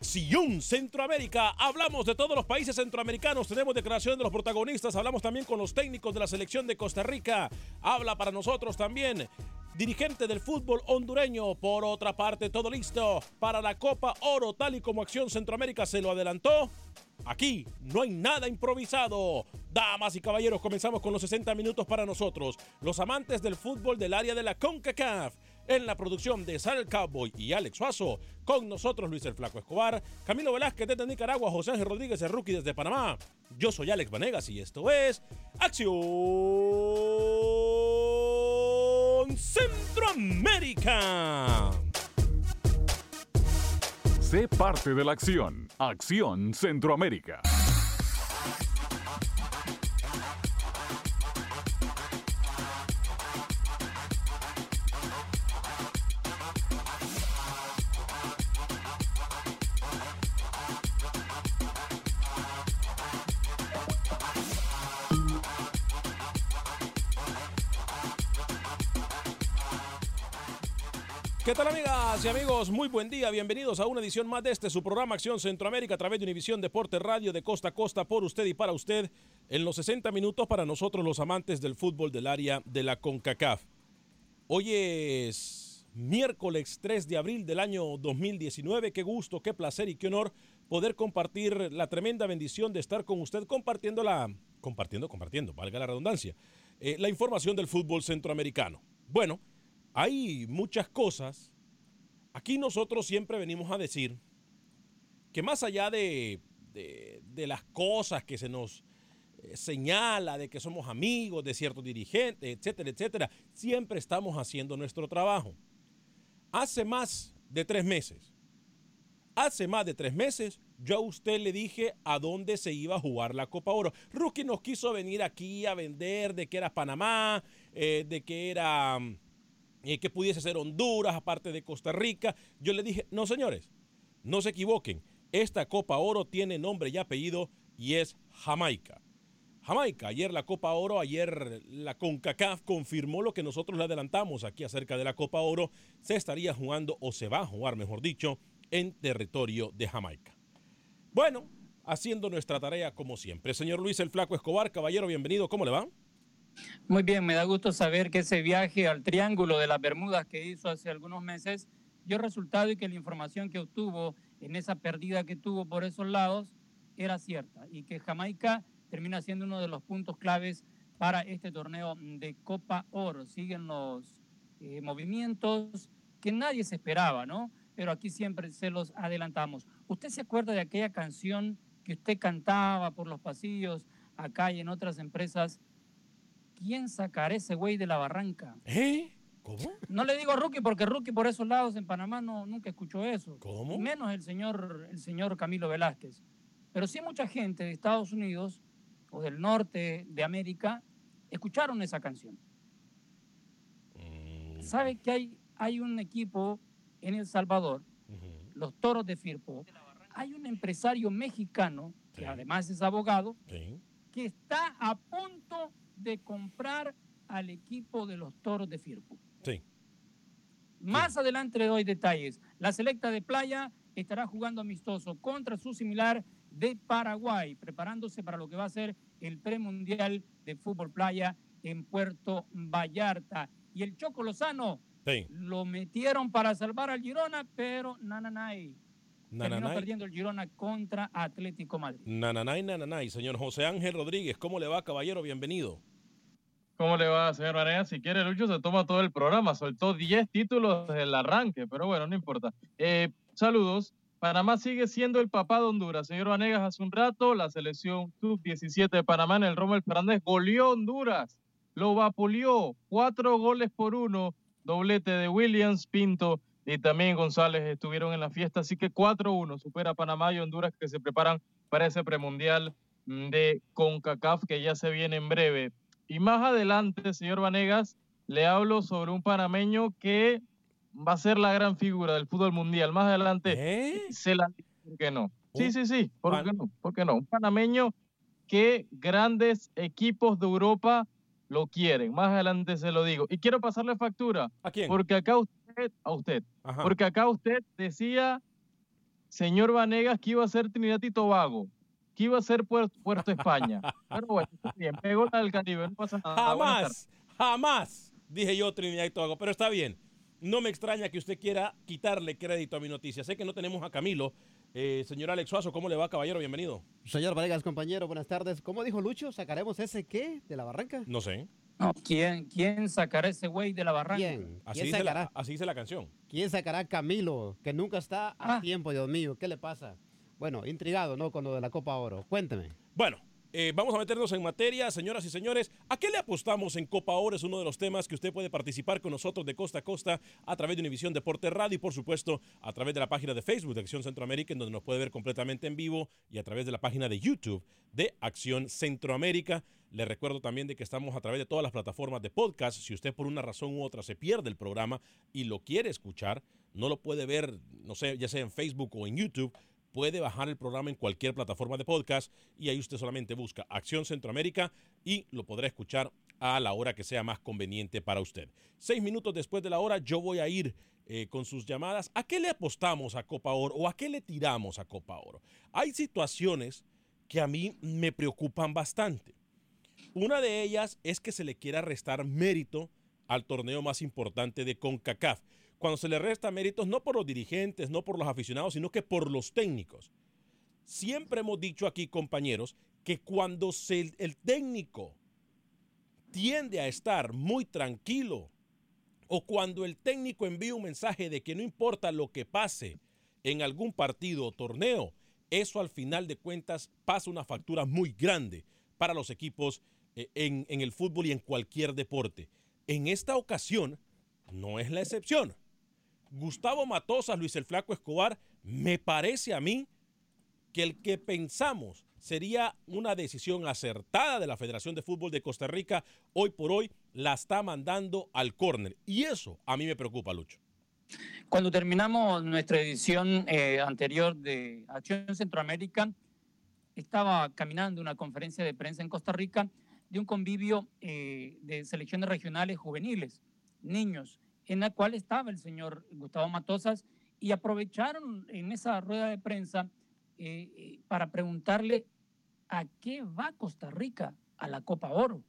Acción Centroamérica hablamos de todos los países centroamericanos, tenemos declaración de los protagonistas, hablamos también con los técnicos de la selección de Costa Rica, habla para nosotros también dirigente del fútbol hondureño. Por otra parte, todo listo para la Copa Oro, tal y como Acción Centroamérica se lo adelantó. Aquí no hay nada improvisado. Damas y caballeros, comenzamos con los 60 minutos para nosotros, los amantes del fútbol del área de la CONCACAF. En la producción de Sal Cowboy y Alex Suazo, con nosotros Luis el Flaco Escobar, Camilo Velázquez desde Nicaragua, José Ángel Rodríguez, el rookie desde Panamá. Yo soy Alex Vanegas y esto es Acción Centroamérica. Sé parte de la acción. Acción Centroamérica. ¿Qué tal amigas y amigos? Muy buen día, bienvenidos a una edición más de este su programa Acción Centroamérica a través de Univisión Deporte Radio de costa a costa por usted y para usted en los 60 minutos para nosotros los amantes del fútbol del área de la CONCACAF. Hoy es miércoles 3 de abril del año 2019. Qué gusto, qué placer y qué honor poder compartir la tremenda bendición de estar con usted compartiendo la, compartiendo, compartiendo, valga la redundancia, eh, la información del fútbol centroamericano. Bueno, hay muchas cosas. Aquí nosotros siempre venimos a decir que más allá de, de, las cosas que se nos eh, señala, de que somos amigos de ciertos dirigentes, etcétera, etcétera, siempre estamos haciendo nuestro trabajo. Hace más de tres meses, hace más de tres meses, yo a usted le dije a dónde se iba a jugar la Copa Oro. Rookie nos quiso venir aquí a vender de que era Panamá, eh, de que era eh, que pudiese ser Honduras, aparte de Costa Rica. Yo le dije, no señores, no se equivoquen, esta Copa Oro tiene nombre y apellido y es Jamaica. Jamaica, ayer la Copa Oro, ayer la CONCACAF confirmó lo que nosotros le adelantamos aquí acerca de la Copa Oro, se estaría jugando o se va a jugar, mejor dicho, en territorio de Jamaica. Bueno, haciendo nuestra tarea como siempre. Señor Luis el Flaco Escobar, caballero, bienvenido, ¿cómo le va? Muy bien, me da gusto saber que ese viaje al Triángulo de las Bermudas que hizo hace algunos meses dio resultado y que la información que obtuvo en esa pérdida que tuvo por esos lados era cierta y que Jamaica termina siendo uno de los puntos claves para este torneo de Copa Oro. Siguen los eh, movimientos que nadie se esperaba, ¿no? Pero aquí siempre se los adelantamos. ¿Usted se acuerda de aquella canción que usted cantaba por los pasillos acá y en otras empresas? ¿Quién sacará ese güey de la barranca? ¿Eh? ¿Cómo? No le digo rookie porque rookie por esos lados en Panamá no, nunca escuchó eso. ¿Cómo? Menos el señor, el señor Camilo Velázquez. Pero sí mucha gente de Estados Unidos o del norte de América escucharon esa canción. Mm, ¿Sabe que hay, hay un equipo en El Salvador, los Toros de Firpo? Hay un empresario mexicano, que además es abogado, sí. que está a punto de comprar al equipo de los Toros de Firpo. Sí. Más adelante le doy detalles. La selecta de playa estará jugando amistoso contra su similar de Paraguay, preparándose para lo que va a ser el premundial de fútbol playa en Puerto Vallarta. Y el Choco Lozano Sí. lo metieron para salvar al Girona, pero nananay. Terminó Nananay, perdiendo el Girona contra Atlético Madrid. nananay, nananay. Señor José Ángel Rodríguez, ¿cómo le va, caballero? Bienvenido. ¿Cómo le va, señor Vanegas? Si quiere, Lucho se toma todo el programa. Soltó 10 títulos desde el arranque, pero bueno, no importa. Eh, saludos. Panamá sigue siendo el papá de Honduras. Señor Vanegas, hace un rato la selección sub-17 de Panamá en el Rommel Fernández goleó Honduras. Lo vapuleó. Cuatro goles por uno. Doblete de Williams, Pinto y también González estuvieron en la fiesta. Así que 4-1 supera Panamá y Honduras que se preparan para ese premundial mm, de CONCACAF que ya se viene en breve. Y más adelante, señor Vanegas, le hablo sobre un panameño que va a ser la gran figura del fútbol mundial. Más adelante ¿Eh? se la ¿por qué no? Sí, sí, sí, ¿por qué no? ¿Por qué no? Un panameño que grandes equipos de Europa lo quieren. Más adelante se lo digo. Y quiero pasarle factura, ¿A quién? porque acá usted, a usted, Ajá. porque acá usted decía, señor Vanegas, que iba a ser Trinidad y Tobago, que iba a ser Puerto, Puerto España. Pero bueno, está bien, pegó la del Caribe, no pasa nada. Jamás, jamás, dije yo Trinidad y Tobago, pero está bien. No me extraña que usted quiera quitarle crédito a mi noticia. Sé que no tenemos a Camilo. Eh, señor Alex Suazo, ¿cómo le va, caballero? Bienvenido. Señor Vanegas, compañero, buenas tardes. ¿Cómo dijo Lucho? ¿Sacaremos ese qué de la barranca? No sé. No, ¿quién, ¿Quién sacará ese güey de la barranca? ¿Quién? Así ¿Quién dice, sacará? la, así dice la canción. ¿Quién sacará a Camilo, que nunca está a Ah. tiempo, Dios mío? ¿Qué le pasa? Bueno, intrigado, ¿no? Con lo de la Copa Oro. Cuénteme. Bueno, eh, vamos a meternos en materia, señoras y señores. ¿A qué le apostamos en Copa Oro? Es uno de los temas que usted puede participar con nosotros de costa a costa a través de Univisión Deporte Radio y, por supuesto, a través de la página de Facebook de Acción Centroamérica, en donde nos puede ver completamente en vivo, y a través de la página de YouTube de Acción Centroamérica. Le recuerdo también de que estamos a través de todas las plataformas de podcast. Si usted por una razón u otra se pierde el programa y lo quiere escuchar, no lo puede ver, no sé, ya sea en Facebook o en YouTube, puede bajar el programa en cualquier plataforma de podcast y ahí usted solamente busca Acción Centroamérica y lo podrá escuchar a la hora que sea más conveniente para usted. Seis minutos después de la hora yo voy a ir eh, con sus llamadas. ¿A qué le apostamos a Copa Oro o a qué le tiramos a Copa Oro? Hay situaciones que a mí me preocupan bastante. Una de ellas es que se le quiera restar mérito al torneo más importante de CONCACAF. Cuando se le resta méritos no por los dirigentes, no por los aficionados, sino que por los técnicos. Siempre hemos dicho aquí, compañeros, que cuando el técnico tiende a estar muy tranquilo o cuando el técnico envía un mensaje de que no importa lo que pase en algún partido o torneo, eso al final de cuentas pasa una factura muy grande para los equipos eh, en el fútbol y en cualquier deporte. En esta ocasión no es la excepción. Gustavo Matosas, Luis el Flaco Escobar, me parece a mí que el que pensamos sería una decisión acertada de la Federación de Fútbol de Costa Rica, hoy por hoy la está mandando al córner. Y eso a mí me preocupa, Lucho. Cuando terminamos nuestra edición eh, anterior de Acción Centroamérica, estaba caminando una conferencia de prensa en Costa Rica de un convivio eh, de selecciones regionales juveniles, niños, en la cual estaba el señor Gustavo Matosas y aprovecharon en esa rueda de prensa eh, eh, para preguntarle a qué va Costa Rica a la Copa Oro.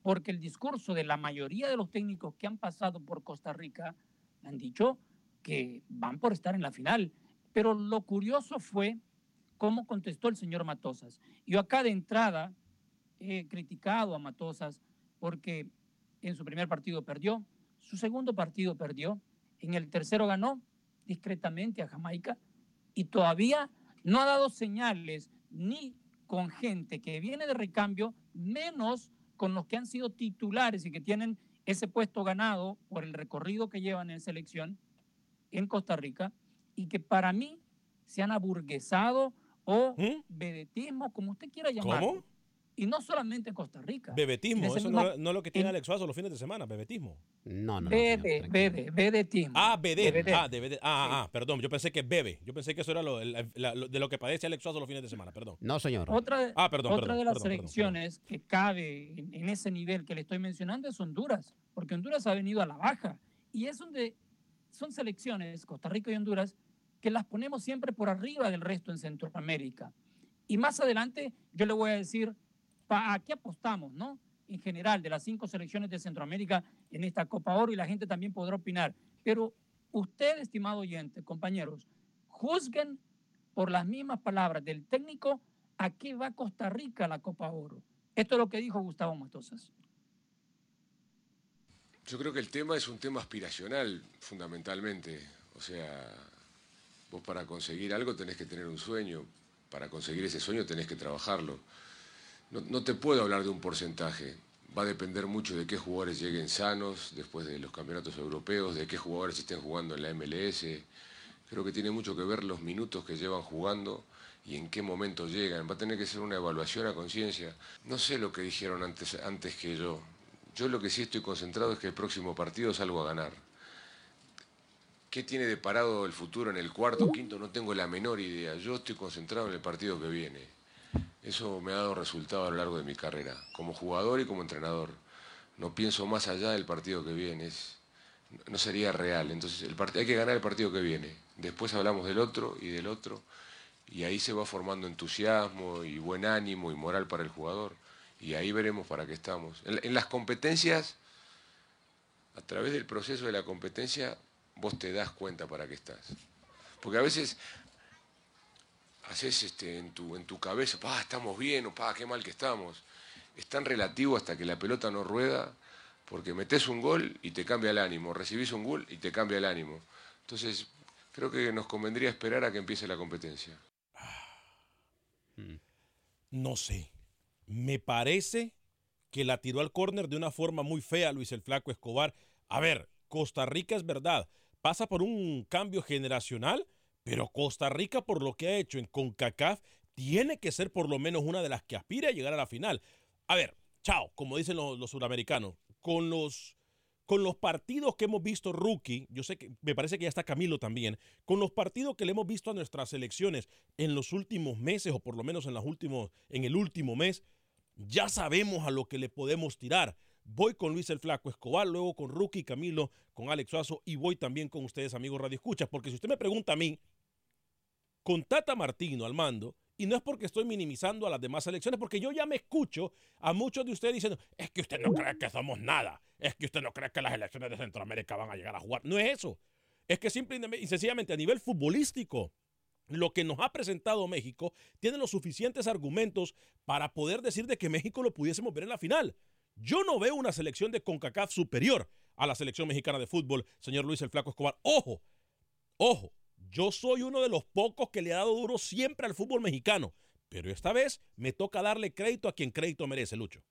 Porque el discurso de la mayoría de los técnicos que han pasado por Costa Rica han dicho que van por estar en la final. Pero lo curioso fue cómo contestó el señor Matosas. Yo acá de entrada he criticado a Matosas porque en su primer partido perdió, su segundo partido perdió, en el tercero ganó discretamente a Jamaica y todavía no ha dado señales ni con gente que viene de recambio, menos con los que han sido titulares y que tienen ese puesto ganado por el recorrido que llevan en selección en Costa Rica y que para mí se han aburguesado o ¿Mm? vedetismo, como usted quiera llamarlo. ¿Cómo? Y no solamente en Costa Rica. Bebetismo, eso no, no es lo que tiene en- Alex Suazo los fines de semana, bebetismo. No, no, no. Vede, vede, vedetismo. Ah, bebé. Ah, de bebé. Ah, ah, ah, perdón, yo pensé que bebe. Yo pensé que eso era lo, el- la- lo- de lo que padece Alex Suazo los fines de semana, perdón. No, señor. Otra, de- Ah, perdón, otra perdón, de las perdón, perdón, selecciones que cabe en, en ese nivel que le estoy mencionando es Honduras, porque Honduras ha venido a la baja. Y es donde son selecciones, Costa Rica y Honduras, que las ponemos siempre por arriba del resto en Centroamérica. Y más adelante yo le voy a decir a qué apostamos, ¿no? En general, de las cinco selecciones de Centroamérica en esta Copa Oro y la gente también podrá opinar. Pero usted, estimado oyente, compañeros, juzguen por las mismas palabras del técnico a qué va Costa Rica la Copa Oro. Esto es lo que dijo Gustavo Matosas. Yo creo que el tema es un tema aspiracional, fundamentalmente. O sea, vos para conseguir algo tenés que tener un sueño. Para conseguir ese sueño tenés que trabajarlo. No, te puedo hablar de un porcentaje. Va a depender mucho de qué jugadores lleguen sanos después de los campeonatos europeos, de qué jugadores estén jugando en la MLS. Creo que tiene mucho que ver los minutos que llevan jugando y en qué momento llegan. Va a tener que ser una evaluación a conciencia. No sé lo que dijeron antes, antes que yo. Yo lo que sí estoy concentrado es que el próximo partido salgo a ganar. ¿Qué tiene de parado el futuro en el cuarto o quinto? No tengo la menor idea. Yo estoy concentrado en el partido que viene. Eso me ha dado resultado a lo largo de mi carrera, como jugador y como entrenador. No pienso más allá del partido que viene. Es, no sería real. Entonces el hay que ganar el partido que viene. Después hablamos del otro y del otro. Y ahí se va formando entusiasmo y buen ánimo y moral para el jugador. Y ahí veremos para qué estamos. En las competencias, a través del proceso de la competencia, vos te das cuenta para qué estás. Porque a veces haces este, en, tu, en tu cabeza, pa, estamos bien o pa, qué mal que estamos. Es tan relativo hasta que la pelota no rueda, porque metes un gol y te cambia el ánimo, recibís un gol y te cambia el ánimo. Entonces, creo que nos convendría esperar a que empiece la competencia. No sé. Me parece que la tiró al córner de una forma muy fea Luis el Flaco Escobar. A ver, Costa Rica es verdad. Pasa por un cambio generacional, pero Costa Rica, por lo que ha hecho en CONCACAF, tiene que ser por lo menos una de las que aspire a llegar a la final. A ver, chao, como dicen los, los suramericanos, con los, con los partidos que hemos visto rookie, yo sé que me parece que ya está Camilo también, con los partidos que le hemos visto a nuestras selecciones en los últimos meses o por lo menos en, últimos, en el último mes, ya sabemos a lo que le podemos tirar. Voy con Luis el Flaco Escobar, luego con Rookie Camilo, con Alex Suazo y voy también con ustedes, amigos Radio Escuchas, porque si usted me pregunta a mí, con Tata Martino al mando, y no es porque estoy minimizando a las demás selecciones, porque yo ya me escucho a muchos de ustedes diciendo, es que usted no cree que somos nada, es que usted no cree que las elecciones de Centroamérica van a llegar a jugar. No es eso. Es que simple y sencillamente a nivel futbolístico, lo que nos ha presentado México tiene los suficientes argumentos para poder decir de que México lo pudiésemos ver en la final. Yo no veo una selección de CONCACAF superior a la selección mexicana de fútbol, señor Luis el Flaco Escobar. Ojo, ojo, yo soy uno de los pocos que le ha dado duro siempre al fútbol mexicano, pero esta vez me toca darle crédito a quien crédito merece, Lucho.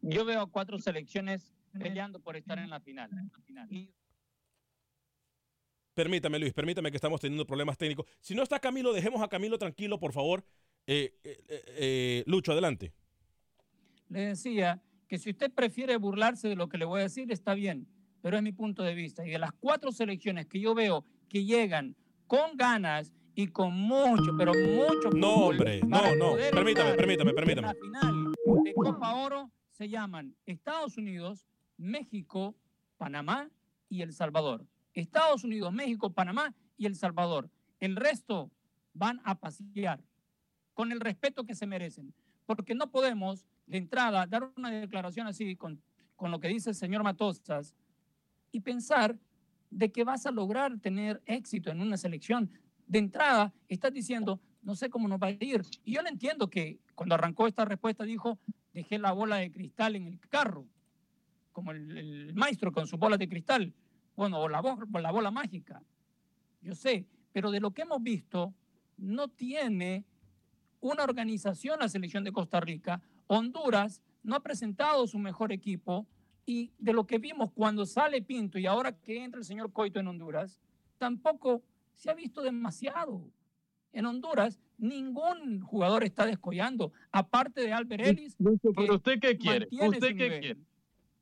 Yo veo a cuatro selecciones peleando por estar en la final. Y Permítame, Luis, permítame que estamos teniendo problemas técnicos. Si no está Camilo, dejemos a Camilo tranquilo, por favor. Eh, eh, eh, Lucho, adelante. le decía que si usted prefiere burlarse de lo que le voy a decir, está bien, pero es mi punto de vista. Y de las cuatro selecciones que yo veo que llegan con ganas y con mucho, pero mucho No, hombre, no, no. Permítame, permítame, permítame. La final de Copa Oro se llaman Estados Unidos, México, Panamá y El Salvador. Estados Unidos, México, Panamá y El Salvador. El resto van a pasear con el respeto que se merecen. Porque no podemos, de entrada, dar una declaración así con, con lo que dice el señor Matosas y pensar de que vas a lograr tener éxito en una selección. De entrada, estás diciendo, no sé cómo nos va a ir. Y yo le entiendo que cuando arrancó esta respuesta dijo, dejé la bola de cristal en el carro, como el, maestro con su bola de cristal, bueno, o o la bola mágica. Yo sé, pero de lo que hemos visto, no tiene una organización la selección de Costa Rica. Honduras no ha presentado su mejor equipo y de lo que vimos cuando sale Pinto y ahora que entra el señor Coito en Honduras, tampoco se ha visto demasiado. En Honduras ningún jugador está descollando, aparte de Albert Ellis. Pero usted qué quiere? ¿Usted qué quiere?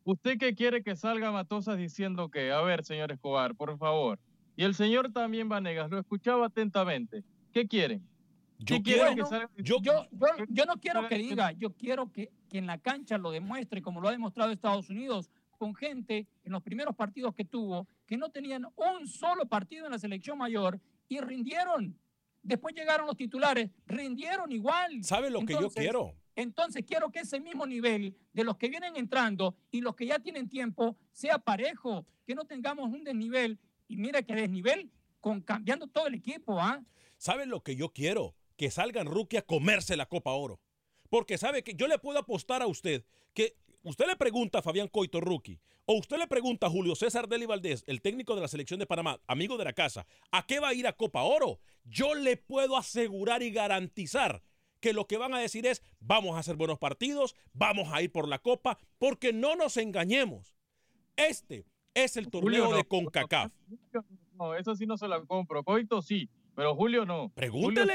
¿Usted qué quiere que salga Matosas diciendo que, a ver, señor Escobar, por favor? Y el señor también Vanegas, lo escuchaba atentamente. ¿Qué quieren? Yo, quiero, que salga? yo, yo, yo, no quiero que diga, yo quiero que, que en la cancha lo demuestre, como lo ha demostrado Estados Unidos, con gente en los primeros partidos que tuvo, que no tenían un solo partido en la selección mayor y rindieron. Después llegaron los titulares, rindieron igual. ¿Sabe lo que yo quiero? Entonces quiero que ese mismo nivel de los que vienen entrando y los que ya tienen tiempo sea parejo, que no tengamos un desnivel. Y mira que desnivel con cambiando todo el equipo, ¿ah? ¿Sabe lo que yo quiero? Que salgan rookie a comerse la Copa Oro. Porque sabe que yo le puedo apostar a usted que usted le pregunta a Fabián Coito Rookie o usted le pregunta a Julio César Deli Valdés, el técnico de la selección de Panamá, amigo de la casa, ¿a qué va a ir a Copa Oro? Yo le puedo asegurar y garantizar que lo que van a decir es, vamos a hacer buenos partidos, vamos a ir por la copa, porque no nos engañemos. Este es el torneo de CONCACAF. No, eso sí no se lo compro. Coito sí, pero Julio no. Pregúntele.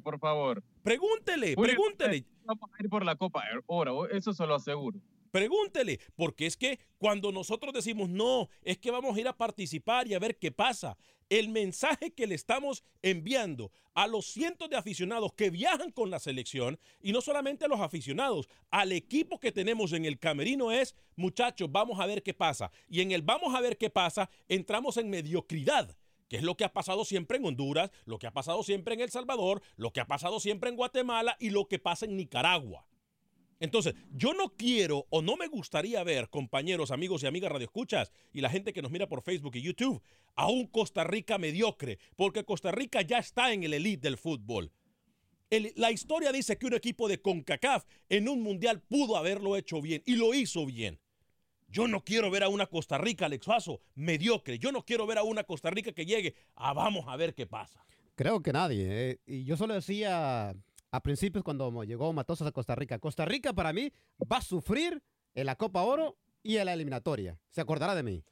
Por favor. Pregúntele, pregúntele. Vamos a ir por la Copa ahora, eso se lo aseguro. Pregúntele, porque es que cuando nosotros decimos no, es que vamos a ir a participar y a ver qué pasa. El mensaje que le estamos enviando a los cientos de aficionados que viajan con la selección, y no solamente a los aficionados, al equipo que tenemos en el camerino es, muchachos, vamos a ver qué pasa. Y en el vamos a ver qué pasa, entramos en mediocridad que es lo que ha pasado siempre en Honduras, lo que ha pasado siempre en El Salvador, lo que ha pasado siempre en Guatemala y lo que pasa en Nicaragua. Entonces, yo no quiero o no me gustaría ver, compañeros, amigos y amigas radioescuchas y la gente que nos mira por Facebook y YouTube, a un Costa Rica mediocre, porque Costa Rica ya está en el elite del fútbol. la historia dice que un equipo de CONCACAF en un mundial pudo haberlo hecho bien y lo hizo bien. Yo no quiero ver a una Costa Rica, Alex Faso, mediocre. Yo no quiero ver a una Costa Rica que llegue a vamos a ver qué pasa. Creo que nadie. Eh. Y yo solo decía a principios cuando llegó Matosas a Costa Rica. Costa Rica para mí va a sufrir en la Copa Oro y en la eliminatoria. Se acordará de mí.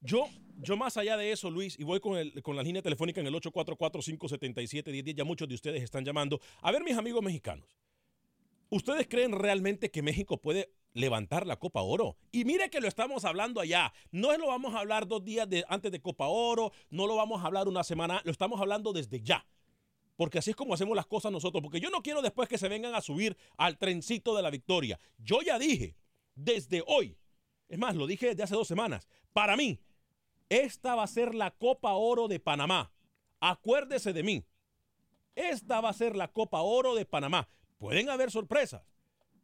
Yo, yo más allá de eso, Luis, y voy con, el, con la línea telefónica en el 844-577-1010, ya muchos de ustedes están llamando. A ver, mis amigos mexicanos, ¿ustedes creen realmente que México puede levantar la Copa Oro. Y mire que lo estamos hablando allá. No lo vamos a hablar dos días de, antes de Copa Oro, no lo vamos a hablar una semana, lo estamos hablando desde ya porque así es como hacemos las cosas nosotros, porque yo no quiero después que se vengan a subir al trencito de la victoria. Yo ya dije, desde hoy, es más, lo dije desde hace dos semanas, para mí, esta va a ser la Copa Oro de Panamá. Acuérdese de mí. Esta va a ser la Copa Oro de Panamá. Pueden haber sorpresas,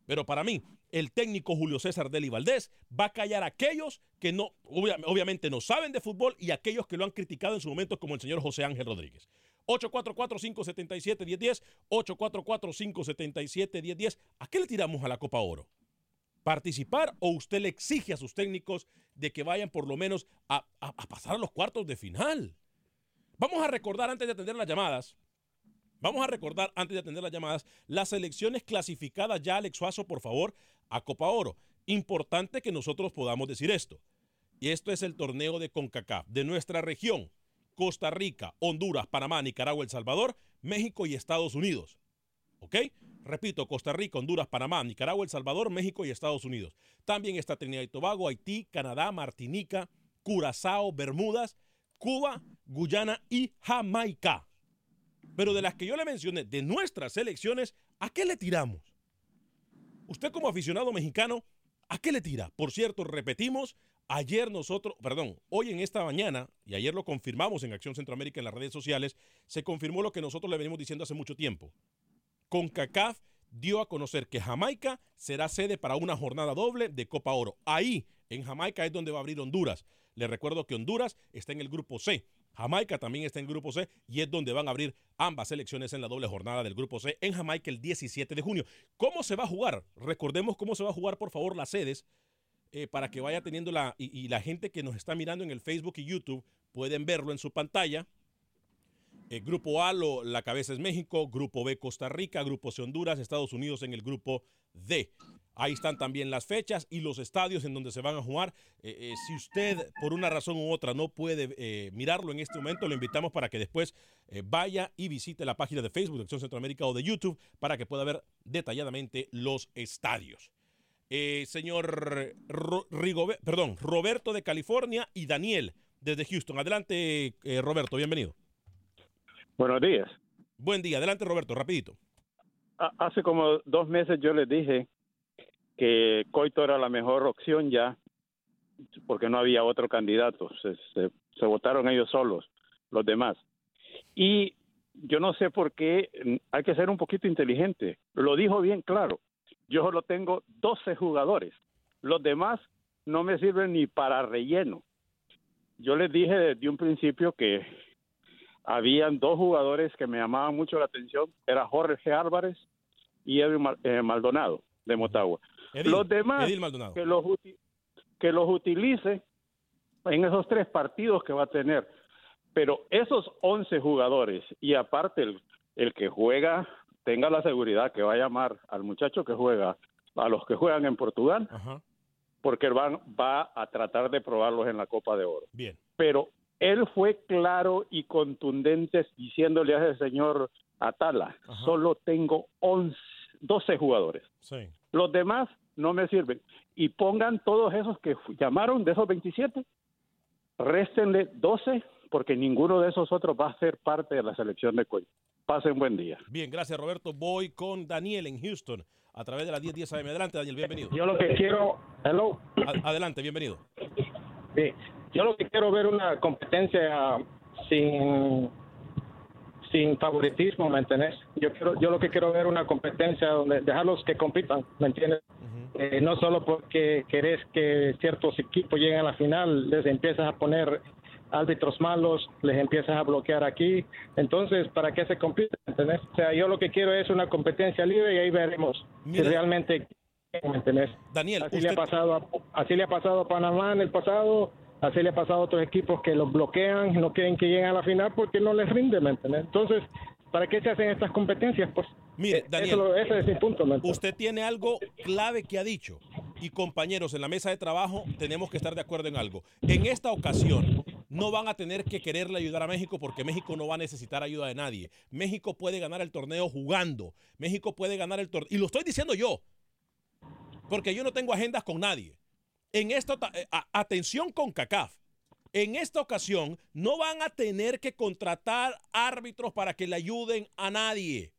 pero para mí, el técnico Julio César Deli Valdés va a callar a aquellos que no, obviamente no saben de fútbol y aquellos que lo han criticado en su momento, como el señor José Ángel Rodríguez. 844-577-1010, 844-577-1010. ¿A qué le tiramos a la Copa Oro? ¿Participar o usted le exige a sus técnicos de que vayan por lo menos a, pasar a los cuartos de final? Vamos a recordar antes de atender las llamadas, Vamos a recordar, antes de atender las llamadas, las elecciones clasificadas ya, Alex Suazo, por favor, a Copa Oro. Importante que nosotros podamos decir esto. Y esto es el torneo de CONCACAF de nuestra región. Costa Rica, Honduras, Panamá, Nicaragua, El Salvador, México y Estados Unidos. ¿Ok? Repito, Costa Rica, Honduras, Panamá, Nicaragua, El Salvador, México y Estados Unidos. También está Trinidad y Tobago, Haití, Canadá, Martinica, Curazao, Bermudas, Cuba, Guyana y Jamaica. Pero de las que yo le mencioné, de nuestras elecciones, ¿a qué le tiramos? Usted como aficionado mexicano, ¿a qué le tira? Por cierto, repetimos, Ayer nosotros, perdón, hoy en esta mañana, y ayer lo confirmamos en Acción Centroamérica en las redes sociales, se confirmó lo que nosotros le venimos diciendo hace mucho tiempo. CONCACAF dio a conocer que Jamaica será sede para una jornada doble de Copa Oro. Ahí, en Jamaica, es donde va a abrir Honduras. Les recuerdo que Honduras está en el grupo C. Jamaica también está en el grupo C y es donde van a abrir ambas selecciones en la doble jornada del grupo C en Jamaica el 17 de junio. ¿Cómo se va a jugar? Recordemos cómo se va a jugar, por favor, las sedes eh, para que vaya teniendo la. Y, y, la gente que nos está mirando en el Facebook y YouTube pueden verlo en su pantalla. Eh, grupo A, lo, la cabeza es México. Grupo B, Costa Rica. Grupo C, Honduras. Estados Unidos en el grupo D. Ahí están también las fechas y los estadios en donde se van a jugar. Eh, eh, si usted por una razón u otra no puede eh, mirarlo en este momento, lo invitamos para que después vaya y visite la página de Facebook de Acción Centroamérica o de YouTube para que pueda ver detalladamente los estadios. Señor Ro Rigobe perdón, Roberto de California y Daniel desde Houston. Adelante, Roberto, bienvenido. Buenos días. Buen día, adelante Roberto, rapidito. Hace como dos meses yo les dije que Coito era la mejor opción ya, porque no había otro candidato. Se, se, votaron ellos solos, los demás. Y yo no sé por qué hay que ser un poquito inteligente. Lo dijo bien claro. Yo solo tengo 12 jugadores. Los demás no me sirven ni para relleno. Yo les dije desde un principio que habían dos jugadores que me llamaban mucho la atención. Era Jorge Álvarez y Edwin Maldonado de Motagua. Edil, los demás que los, que los utilice en esos tres partidos que va a tener. Pero esos 11 jugadores y aparte el, el que juega, tenga la seguridad que va a llamar al muchacho que juega, a los que juegan en Portugal, Ajá. porque van, va a tratar de probarlos en la Copa de Oro. Bien. Pero él fue claro y contundente diciéndole a ese señor Atala, Ajá. solo tengo 11, 12 jugadores. Sí. Los demás no me sirven. Y pongan todos esos que llamaron de esos 27, réstenle 12 porque ninguno de esos otros va a ser parte de la selección de Cuello. Pasen buen día. Bien, gracias Roberto. Voy con Daniel en Houston a través de la 1010 AM. Adelante, Daniel, bienvenido. Yo lo que quiero, hello. A adelante, bienvenido. Sí. Yo lo que quiero ver una competencia sin sin favoritismo, ¿me entiendes? Yo quiero, yo lo que quiero ver una competencia donde dejarlos que compitan, ¿me entiendes? Eh, no solo porque querés que ciertos equipos lleguen a la final, les empiezas a poner árbitros malos, les empiezas a bloquear aquí, entonces, ¿para qué se compite? ¿entendés? O sea, yo lo que quiero es una competencia libre y ahí veremos Mira. si realmente. Daniel, así, usted... le ha pasado a, así le ha pasado a Panamá en el pasado, Así le ha pasado a otros equipos que los bloquean, no quieren que lleguen a la final porque no les rinde, ¿me entiendes? Entonces, ¿para qué se hacen estas competencias? Pues Mire, Daniel, eso, ese es mi punto. ¿me usted tiene algo clave que ha dicho y compañeros en la mesa de trabajo tenemos que estar de acuerdo en algo. En esta ocasión no van a tener que quererle ayudar a México porque México no va a necesitar ayuda de nadie. México puede ganar el torneo jugando. México puede ganar el torneo. Y lo estoy diciendo yo. Porque yo no tengo agendas con nadie. En esta, atención con CACAF. En esta ocasión no van a tener que contratar árbitros para que le ayuden a nadie.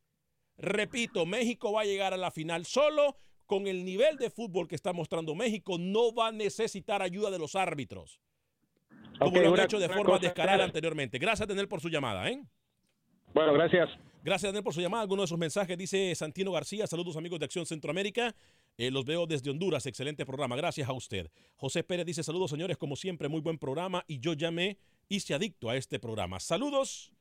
Repito, México va a llegar a la final solo con el nivel de fútbol que está mostrando México. No va a necesitar ayuda de los árbitros. Como okay, lo han una, hecho de forma descarada anteriormente. Gracias, Daniel, por su llamada. ¿eh? Bueno, gracias. Gracias, Daniel, por su llamada. Algunos de sus mensajes dice Santino García. Saludos, amigos de Acción Centroamérica. Eh, los veo desde Honduras. Excelente programa. Gracias a usted. José Pérez dice: Saludos, señores. Como siempre, muy buen programa. Y yo llamé y se adicto a este programa. Saludos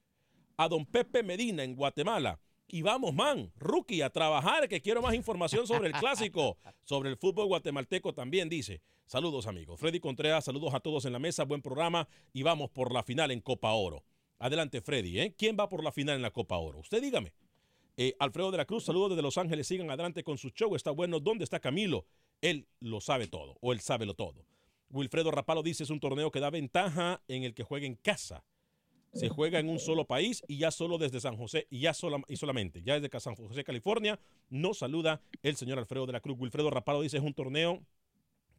a don Pepe Medina en Guatemala. Y vamos, man, rookie, a trabajar, que quiero más información sobre el clásico, sobre el fútbol guatemalteco también, dice. Saludos, amigos. Freddy Contreras, saludos a todos en la mesa, buen programa. Y vamos por la final en Copa Oro. Adelante, Freddy. ¿eh? ¿Quién va por la final en la Copa Oro? Usted dígame. Eh, Alfredo de la Cruz, saludos desde Los Ángeles. Sigan adelante con su show. Está bueno. ¿Dónde está Camilo? Él lo sabe todo, o él sabe lo todo. Wilfredo Rapalo dice es un torneo que da ventaja en el que juega en casa. Se juega en un solo país y ya solo desde San José, y ya sola, y solamente, ya desde San José, California, nos saluda el señor Alfredo de la Cruz. Wilfredo Rapalo dice es un torneo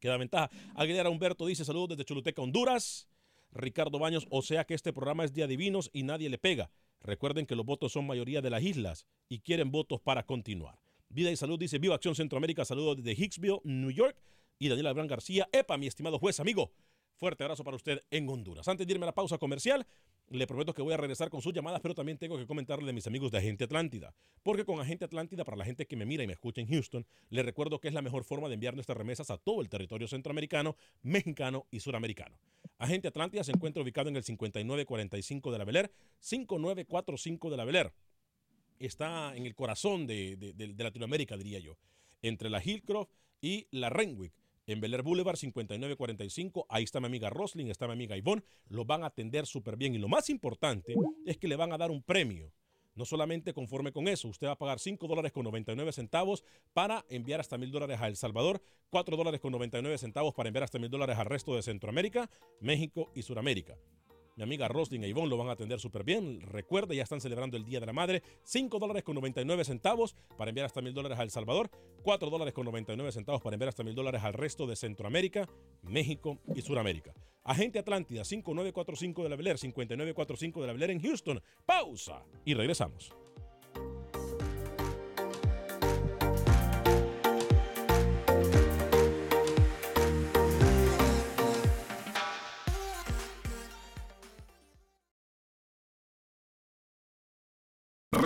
que da ventaja. Aguilera Humberto dice saludos desde Choluteca, Honduras. Ricardo Baños, o sea que este programa es de adivinos y nadie le pega. Recuerden que los votos son mayoría de las islas y quieren votos para continuar. Vida y Salud dice, Viva Acción Centroamérica, saludos desde Hicksville, New York. y Daniel Abraham García. Epa, mi estimado juez amigo. Fuerte abrazo para usted en Honduras. Antes de irme a la pausa comercial, le prometo que voy a regresar con sus llamadas, pero también tengo que comentarle de mis amigos de Agente Atlántida. Porque con Agente Atlántida, para la gente que me mira y me escucha en Houston, le recuerdo que es la mejor forma de enviar nuestras remesas a todo el territorio centroamericano, mexicano y suramericano. Agente Atlántida se encuentra ubicado en el 5945 de la Beler, 5945 de la Beler. Está en el corazón de, de- Latinoamérica, diría yo, entre la Hillcroft y la Renwick. En Bel Air Boulevard 5945, ahí está mi amiga Roslyn, está mi amiga Ivonne, los van a atender súper bien. Y lo más importante es que le van a dar un premio. No solamente conforme con eso, usted va a pagar 5 dólares con 99 centavos para enviar hasta mil dólares a El Salvador, 4 dólares con 99 centavos para enviar hasta mil dólares al resto de Centroamérica, México y Suramérica. Mi amiga Roslyn e Ivonne lo van a atender súper bien. Recuerde, ya están celebrando el Día de la Madre. 5 dólares con 99 centavos para enviar hasta mil dólares a El Salvador. 4 dólares con 99 centavos para enviar hasta mil dólares al resto de Centroamérica, México y Suramérica. Agente Atlántida 5945 de la Bel Air, 5945 de la Bel Air en Houston. Pausa y regresamos.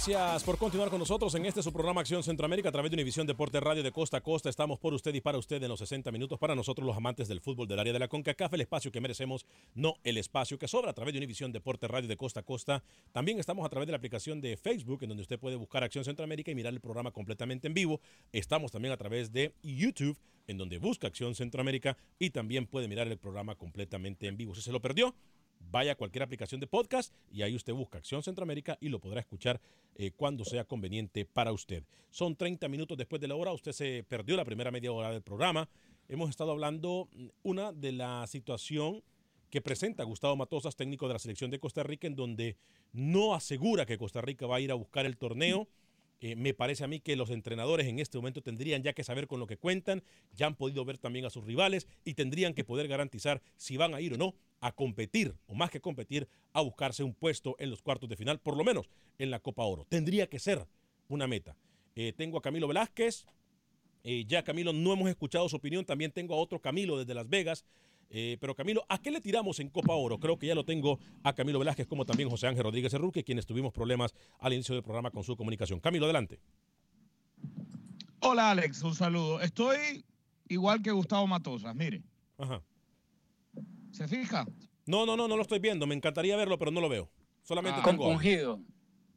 Gracias por continuar con nosotros en este su programa Acción Centroamérica a través de Univisión Deporte Radio de Costa a Costa. Estamos por usted y para usted en los 60 minutos para nosotros los amantes del fútbol del área de la CONCACAF, el espacio que merecemos, no el espacio que sobra a través de Univisión Deporte Radio de Costa a Costa. También estamos a través de la aplicación de Facebook en donde usted puede buscar Acción Centroamérica y mirar el programa completamente en vivo. Estamos también a través de YouTube en donde busca Acción Centroamérica y también puede mirar el programa completamente en vivo. Si se lo perdió, vaya a cualquier aplicación de podcast y ahí usted busca Acción Centroamérica y lo podrá escuchar eh, cuando sea conveniente para usted. Son 30 minutos después de la hora, usted se perdió la primera media hora del programa. Hemos estado hablando mm, una de la situación que presenta Gustavo Matosas, técnico de la selección de Costa Rica, en donde no asegura que Costa Rica va a ir a buscar el torneo. Eh, me parece a mí que los entrenadores en este momento tendrían ya que saber con lo que cuentan, ya han podido ver también a sus rivales y tendrían que poder garantizar si van a ir o no a competir, o más que competir, a buscarse un puesto en los cuartos de final, por lo menos en la Copa Oro. Tendría que ser una meta. Eh, tengo a Camilo Velázquez, eh, ya Camilo no hemos escuchado su opinión, también tengo a otro Camilo desde Las Vegas. Eh, pero Camilo, ¿a qué le tiramos en Copa Oro? Creo que ya lo tengo a Camilo Velázquez, como también José Ángel Rodríguez Cerruque, quienes tuvimos problemas al inicio del programa con su comunicación. Camilo, adelante. Hola Alex, un saludo. Estoy igual que Gustavo Matosas, mire. Ajá. ¿Se fija? No, no, no, no lo estoy viendo. Me encantaría verlo, pero no lo veo. Solamente Ah. tengo. Compungido.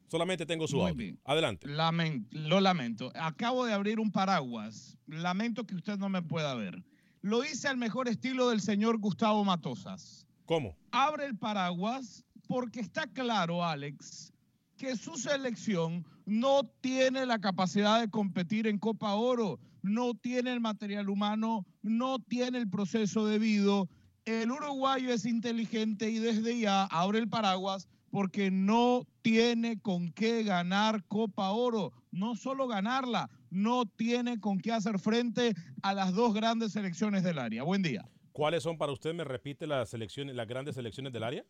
Solamente tengo su Muy audio. bien. Adelante. Lo lamento. Acabo de abrir un paraguas. Lamento que usted no me pueda ver. Lo hice al mejor estilo del señor Gustavo Matosas. ¿Cómo? Abre el paraguas porque está claro, Alex, que su selección no tiene la capacidad de competir en Copa Oro, no tiene el material humano, no tiene el proceso debido. El uruguayo es inteligente y desde ya abre el paraguas porque no tiene con qué ganar Copa Oro, no solo ganarla, no tiene con qué hacer frente a las dos grandes selecciones del área. Buen día. ¿Cuáles son para usted? ¿Me repite las selecciones, las grandes selecciones del área?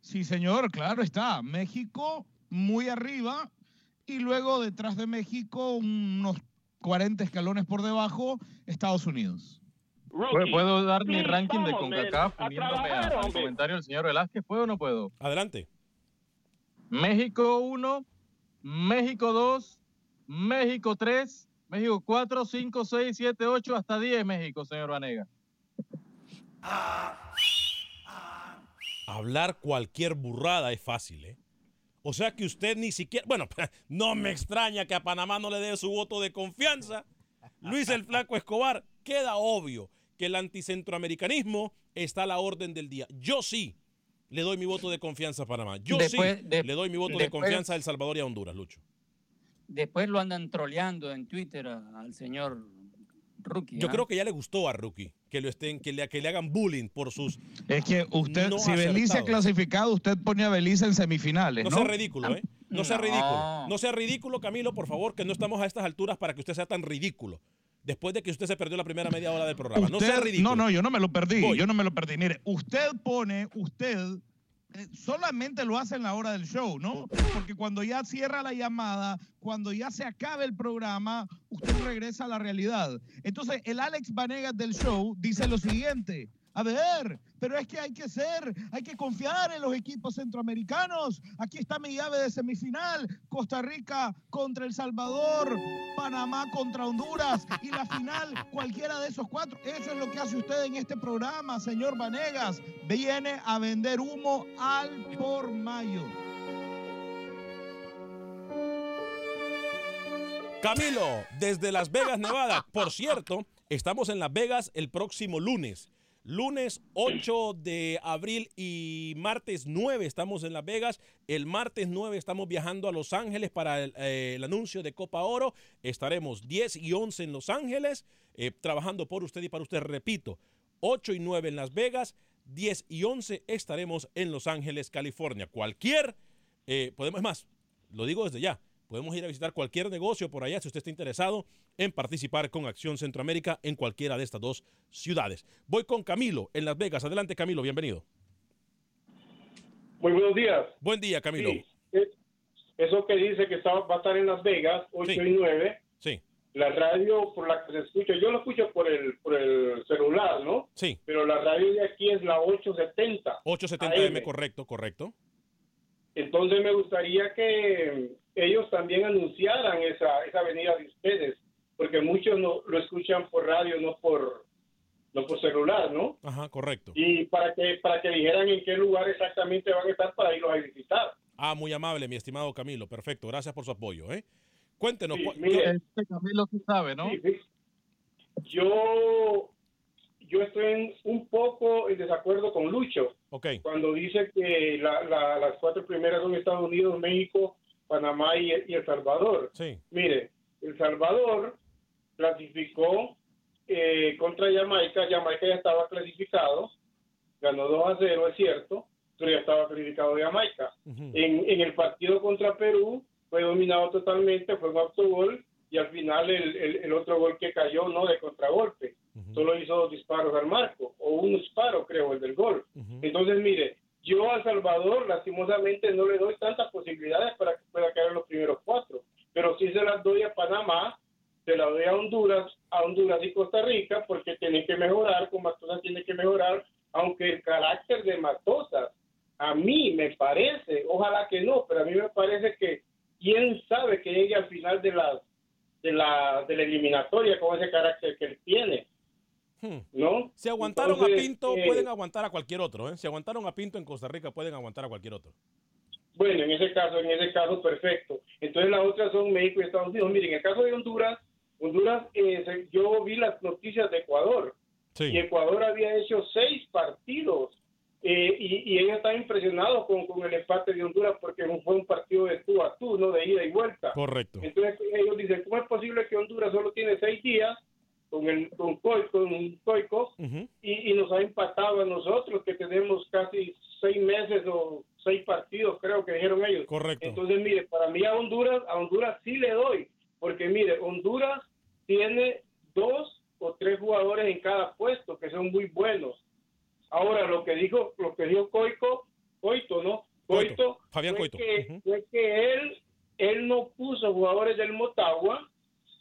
Sí, señor, claro está. México muy arriba y luego detrás de México unos 40 escalones por debajo, Estados Unidos. ¿Puedo- ¿Puedo dar mi Sí, ranking de CONCACAF uniéndome al comentario del señor Velázquez? ¿Puedo o no puedo? Adelante. México 1, México 2, México 3, México 4, 5, 6, 7, 8, hasta 10 México, señor Vanega. Hablar cualquier burrada es fácil, ¿eh? O sea que usted ni siquiera, bueno, no me extraña que a Panamá no le dé su voto de confianza. Luis el Flaco Escobar, queda obvio que el anticentroamericanismo está a la orden del día. Yo sí le doy mi voto de confianza a Panamá. Yo Después- sí de- le doy mi voto de confianza a El Salvador y a Honduras, Lucho. Después lo andan troleando en Twitter a- al señor Rookie. Yo ¿ah? creo que ya le gustó a Rookie, que lo estén, que le, que le hagan bullying por sus. Es que usted, no si Belice ha clasificado, usted pone a Belice en semifinales, No ¿no? sea ridículo, ¿eh? No sea ridículo. No sea ridículo, Camilo, por favor, que no estamos a estas alturas para que usted sea tan ridículo. Después de que usted se perdió la primera media hora del programa. no sea ridículo. no, no, yo no me lo perdí. Voy. Yo no me lo perdí. Mire, usted pone, usted solamente lo hace en la hora del show, ¿no? Porque cuando ya cierra la llamada, cuando ya se acabe el programa, usted regresa a la realidad. Entonces, el Alex Vanegas del show dice lo siguiente. A ver, pero es que hay que ser, hay que confiar en los equipos centroamericanos. Aquí está mi llave de semifinal. Costa Rica contra El Salvador, Panamá contra Honduras y la final, cualquiera de esos cuatro. Eso es lo que hace usted en este programa, señor Vanegas. Viene a vender humo al por mayo. Camilo, desde Las Vegas, Nevada. Por cierto, estamos en Las Vegas el próximo lunes. Lunes 8 de abril y martes 9 estamos en Las Vegas. El martes 9 estamos viajando a Los Ángeles para el, eh, el anuncio de Copa Oro. Estaremos 10 y 11 en Los Ángeles, eh, trabajando por usted y para usted. Repito, 8 y 9 en Las Vegas, 10 y 11 estaremos en Los Ángeles, California. Cualquier, eh, podemos, es más, lo digo desde ya, podemos ir a visitar cualquier negocio por allá si usted está interesado en participar con Acción Centroamérica en cualquiera de estas dos ciudades. Voy con Camilo en Las Vegas. Adelante, Camilo, bienvenido. Muy buenos días. Buen día, Camilo. Sí, eso que dice que está- va a estar en Las Vegas, 8 y 9. Sí. La radio por la que se escucha, yo lo escucho por el, por el celular, ¿no? Sí. Pero la radio de aquí es la 870. 870M, AM. correcto, correcto. Entonces me gustaría que ellos también anunciaran esa, esa venida de ustedes, porque muchos no, lo escuchan por radio, no por, no por celular, ¿no? Ajá, correcto. Y para que, para que dijeran en qué lugar exactamente van a estar para irlos a visitar. Ah, muy amable, mi estimado Camilo. Perfecto, gracias por su apoyo. ¿eh? Cuéntenos. Sí, cu- mire, Este Camilo sí sabe, ¿no? Sí, sí. Yo, yo estoy en- un poco en desacuerdo con Lucho cuando dice que la- la- las cuatro primeras son Estados Unidos, México, Panamá y, y El Salvador. Sí. Mire, El Salvador clasificó eh, contra Jamaica. Jamaica ya estaba clasificado, ganó 2 a 0, es cierto, pero ya estaba clasificado Jamaica. En, en el partido contra Perú fue dominado totalmente, fue un autogol y al final el, el- el otro gol que cayó, no de contragolpe, solo hizo dos disparos al marco, o un disparo creo, el del gol. Entonces, mire, yo a Salvador lastimosamente no le doy tantas posibilidades para que pueda caer en los primeros cuatro, pero sí se las doy a Panamá, se las doy a Honduras, a Honduras y Costa Rica, porque tienen que mejorar, con Matosas tiene que mejorar, aunque el carácter de Matosas a mí me parece, ojalá que no, pero a mí me parece que quién sabe que llegue al final de la, de la, de la eliminatoria con ese carácter que él tiene, ¿no? Si aguantaron a Pinto, eh, pueden aguantar a cualquier otro. ¿eh? Si aguantaron a Pinto en Costa Rica, pueden aguantar a cualquier otro. Bueno, en ese caso, en ese caso, perfecto. Entonces las otras son México y Estados Unidos. Miren, en el caso de Honduras, Honduras, eh, yo vi las noticias de Ecuador y Ecuador había hecho seis partidos eh, y, y ellos están impresionados con, con el empate de Honduras porque fue un partido de tú a tú, no de ida y vuelta. Correcto. Entonces ellos dicen, ¿cómo es posible que Honduras solo tiene seis días con el con, Coi- con Coico y, y nos ha empatado a nosotros que tenemos casi seis meses o seis partidos, creo que dijeron ellos. Correcto. Entonces, mire, para mí a Honduras, a Honduras sí le doy, porque mire, Honduras tiene dos o tres jugadores en cada puesto que son muy buenos. Ahora, lo que dijo, lo que dijo Coico, Coito, ¿no? Coito, Fabián fue Coito. que, fue que él, él no puso jugadores del Motagua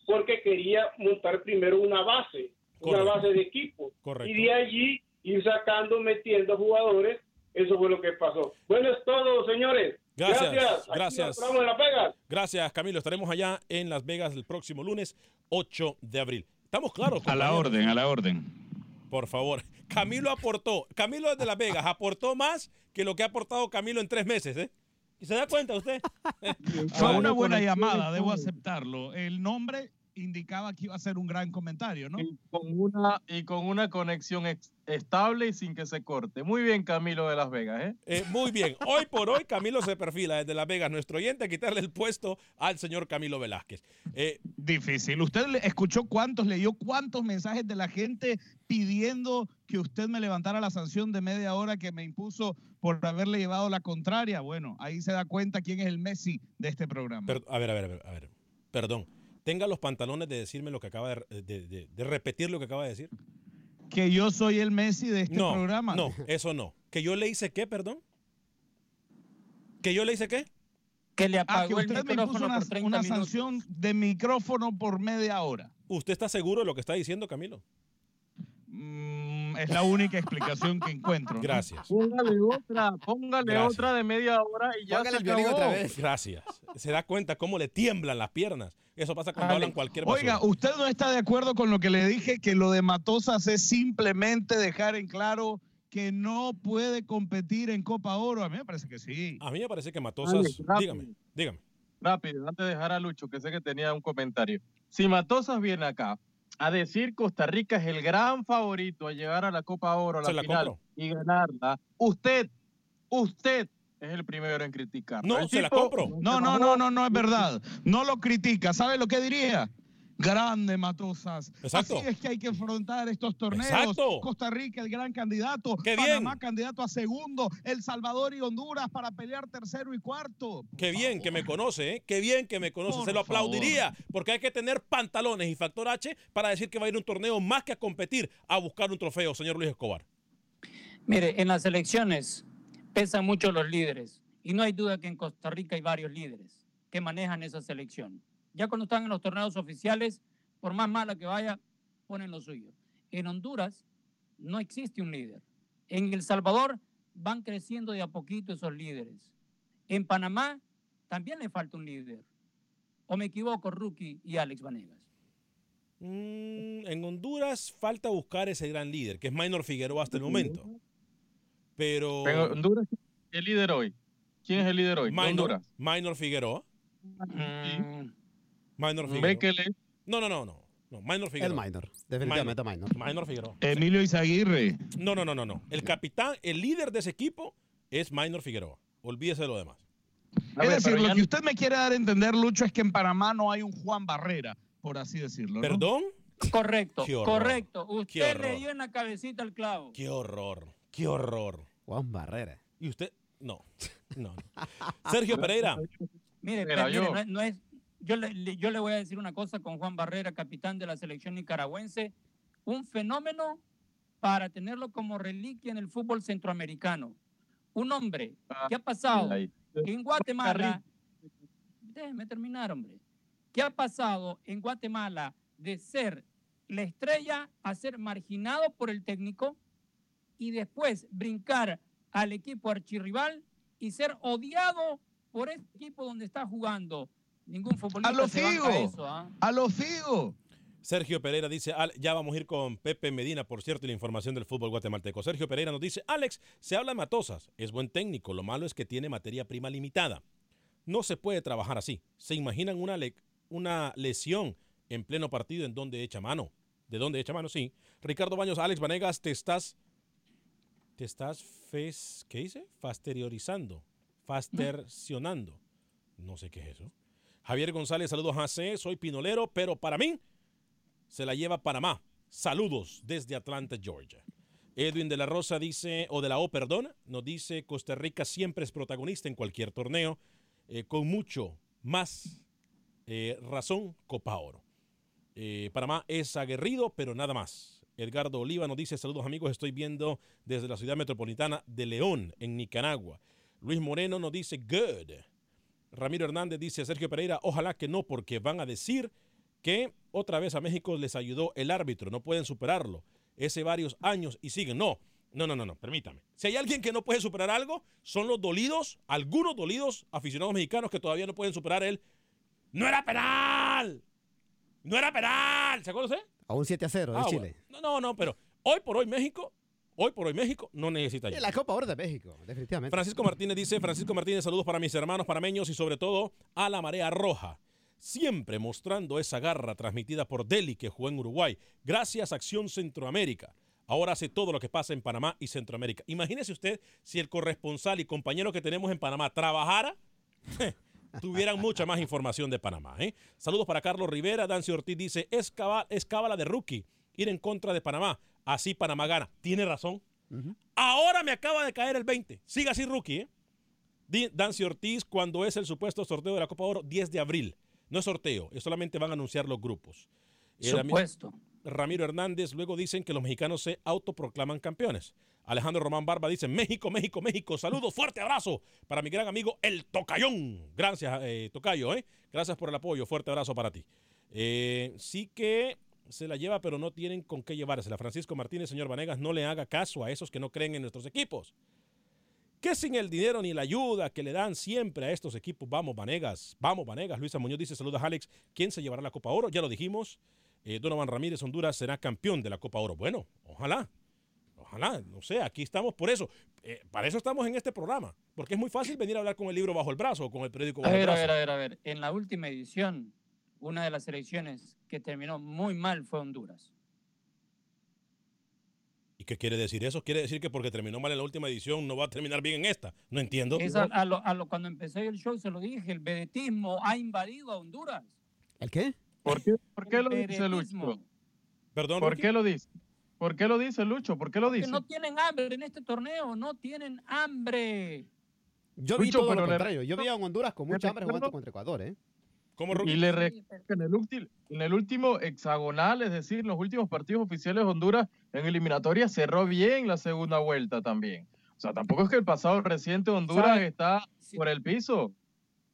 porque quería montar primero una base, una base de equipo. Correcto. Y de allí ir sacando, metiendo jugadores. Eso fue lo que pasó. Bueno, es todo, señores. Gracias, Gracias. Gracias. nos vemos en Las Vegas. Gracias, Camilo. Estaremos allá en Las Vegas el próximo lunes 8 de abril. ¿Estamos claros? A la orden, a la orden. Por favor. Camilo aportó, Camilo desde Las Vegas aportó más que lo que ha aportado Camilo en tres meses, ¿eh? ¿Y se da cuenta usted? Fue Ah, una buena llamada, debo aceptarlo. El nombre indicaba que iba a ser un gran comentario, ¿no? Y con una, y con una conexión ex- estable y sin que se corte. Muy bien, Camilo de Las Vegas, ¿eh? Eh, muy bien, hoy por hoy Camilo se perfila desde Las Vegas, nuestro oyente, a quitarle el puesto al señor Camilo Velázquez. Eh, Difícil. ¿Usted escuchó cuántos, leyó cuántos mensajes de la gente pidiendo que usted me levantara la sanción de media hora que me impuso por haberle llevado la contraria? Bueno, ahí se da cuenta quién es el Messi de este programa. a ver, a ver, a ver, a ver, perdón. Tenga los pantalones de decirme lo que acaba de, de- de- de repetir lo que acaba de decir. Que yo soy el Messi de este no, programa. no, eso no. ¿Que yo le hice qué, perdón? ¿Que yo le hice qué? Que le Ah, que apagó el usted me micrófono impuso una, por 30 una sanción de micrófono por media hora. ¿Usted está seguro de lo que está diciendo, Camilo? Mm, es la única explicación que encuentro. Gracias. Póngale otra, póngale Gracias. otra de media hora y ya Póngale se el acabó. otra vez. Gracias. Se da cuenta cómo le tiemblan las piernas. Eso pasa cuando Ale. hablan cualquier basura. Oiga, usted no está de acuerdo con lo que le dije, que lo de Matosas es simplemente dejar en claro que no puede competir en Copa Oro. A mí me parece que sí. A mí me parece que Matosas... Ale, dígame, dígame. Rápido, antes de dejar a Lucho, que sé que tenía un comentario. Si Matosas viene acá a decir Costa Rica es el gran favorito a llegar a la Copa Oro, a la, final compro. y ganarla, usted, usted es el primero en criticar. No, se la compro. No, no, no, no, no es verdad. No lo critica. ¿Sabe lo que diría? Grande Matosas. Exacto. Así es que hay que afrontar estos torneos. Exacto. Costa Rica, el gran candidato. Qué bien. Candidato a segundo. El Salvador y Honduras para pelear tercero y cuarto. Qué bien que me conoce, ¿eh? Qué bien que me conoce. Por Se lo aplaudiría, porque hay que tener pantalones y factor H para decir que va a ir a un torneo más que a competir, a buscar un trofeo, señor Luis Escobar. Mire, en las elecciones pesan mucho los líderes y no hay duda que en Costa Rica hay varios líderes que manejan esa selección. Ya cuando están en los torneos oficiales, por más mala que vaya, ponen lo suyo. En Honduras no existe un líder. En El Salvador van creciendo de a poquito esos líderes. En Panamá también le falta un líder. ¿O me equivoco, Rookie y Alex Vanegas? Mm, en Honduras falta buscar ese gran líder, que es Minor Figueroa hasta el momento. Pero En Honduras, ¿quién es el líder hoy? ¿Quién es el líder hoy? Minor, Honduras. Minor Figueroa. Mm, Minor Figueroa. Bekele. No, no, no, no. no Minor El Figueroa. minor. Definitivamente minor. Minor Figueroa. Emilio Izaguirre. No, no, no, no, no. El capitán, el líder de ese equipo es Minor Figueroa. Olvídese de lo demás. Es decir, lo ya que usted me quiere dar a entender, Lucho, es que en Panamá no hay un Juan Barrera, por así decirlo. ¿no? ¿Perdón? Correcto, Qué horror. correcto. Usted le dio en la cabecita el clavo. Qué horror. Qué horror. Juan Barrera. ¿Y usted? No. No. Sergio Pereira. Mire, Mira, no es- yo, le, le- yo le voy a decir una cosa con Juan Barrera, capitán de la selección nicaragüense, un fenómeno para tenerlo como reliquia en el fútbol centroamericano. Un hombre que ha pasado en Guatemala, déjeme terminar, hombre, que ha pasado en Guatemala de ser la estrella a ser marginado por el técnico y después brincar al equipo archirrival y ser odiado por ese equipo donde está jugando. Ningún futbolista A lo se banca Figo. eso, ¿ah? A lo Figo. Sergio Pereira dice, "Al- ya vamos a ir con Pepe Medina, por cierto, y la información del fútbol guatemalteco. Sergio Pereira nos dice, Alex, se habla de Matosas, es buen técnico, lo malo es que tiene materia prima limitada. No se puede trabajar así. ¿Se imaginan una, le- una lesión en pleno partido en donde echa mano? ¿De dónde echa mano? Sí. Ricardo Baños, Alex Vanegas, te estás... Te estás fes, ¿qué dice? Fasteriorizando, fastercionando. No sé qué es eso. Javier González, saludos a C, soy pinolero, pero para mí se la lleva Panamá. Saludos desde Atlanta, Georgia. Edwin de la Rosa dice, o de la O, perdón, nos dice, Costa Rica siempre es protagonista en cualquier torneo, eh, con mucho más eh, razón, Copa Oro. Eh, Panamá es aguerrido, pero nada más. Edgardo Oliva nos dice, saludos amigos, estoy viendo desde la ciudad metropolitana de León, en Nicaragua. Luis Moreno nos dice, good. Ramiro Hernández dice, Sergio Pereira, ojalá que no, porque van a decir que otra vez a México les ayudó el árbitro, no pueden superarlo. Ese varios años y siguen. No, no, no, no, no, permítame. Si hay alguien que no puede superar algo, son los dolidos, algunos dolidos aficionados mexicanos que todavía no pueden superar el ¡No era penal! ¡No era penal! ¿Se acuerda usted? A un 7 a 0 Ah, en bueno. Chile. No, no, no, pero hoy por hoy México, hoy por hoy México no necesita ayuda. la Copa Oro de México, definitivamente. Francisco Martínez dice, Francisco Martínez, saludos para mis hermanos panameños y sobre todo a la marea roja. siempre mostrando esa garra transmitida por Deli que jugó en Uruguay. Gracias Acción Centroamérica. Ahora hace todo lo que pasa en Panamá y Centroamérica. Imagínese usted si el corresponsal y compañero que tenemos en Panamá trabajara, tuvieran mucha más información de Panamá. ¿eh? Saludos para Carlos Rivera. Dancy Ortiz dice, es, caba- es cábala de rookie ir en contra de Panamá. Así Panamá gana. Tiene razón. Ahora me acaba de caer el 20. Siga así, rookie. ¿eh? Dancy Ortiz, cuando es el supuesto sorteo de la Copa Oro, 10 de abril. No es sorteo, es solamente van a anunciar los grupos. Eh, Rami- Supuesto. Ramiro Hernández, luego dicen que los mexicanos se autoproclaman campeones. Alejandro Román Barba dice, México, México, México, saludos, fuerte abrazo para mi gran amigo El Tocayón. Gracias, eh, Tocayo, ¿eh? Gracias por el apoyo, fuerte abrazo para ti. Eh, sí que se la lleva, pero no tienen con qué llevársela. Francisco Martínez, señor Vanegas, no le haga caso a esos que no creen en nuestros equipos. Que sin el dinero ni la ayuda que le dan siempre a estos equipos, vamos Vanegas, vamos Vanegas. Luisa Muñoz dice, saluda Alex, ¿quién se llevará la Copa Oro? Ya lo dijimos. Eh, Donovan Ramírez, Honduras, será campeón de la Copa Oro. Bueno, ojalá, ojalá, no sé, aquí estamos por eso. Eh, para eso estamos en este programa, porque es muy fácil venir a hablar con el libro bajo el brazo o con el periódico A bajo el ver, a ver, a ver, a ver. En la última edición, una de las selecciones que terminó muy mal fue Honduras. ¿Y qué quiere decir eso? ¿Quiere decir que porque terminó mal en la última edición no va a terminar bien en esta? No entiendo. Es a, a lo, a lo- cuando empecé el show se lo dije, el vedetismo ha invadido a Honduras. ¿El qué? ¿Por qué, por qué lo dice. Lucho? Perdón, ¿Por Ricky. qué lo dice? ¿Por qué lo dice Lucho? ¿Por qué lo Que dice? no tienen hambre en este torneo, no tienen hambre. Yo vi Lucho, todo lo contrario. Yo vi a un Honduras con mucha hambre jugando contra Ecuador, ¿eh? ¿Cómo, Y le en el, último, en el último hexagonal, es decir, en los últimos partidos oficiales de Honduras en eliminatoria, cerró bien la segunda vuelta también. O sea, tampoco es que el pasado reciente de Honduras ¿Sabe? está por el piso.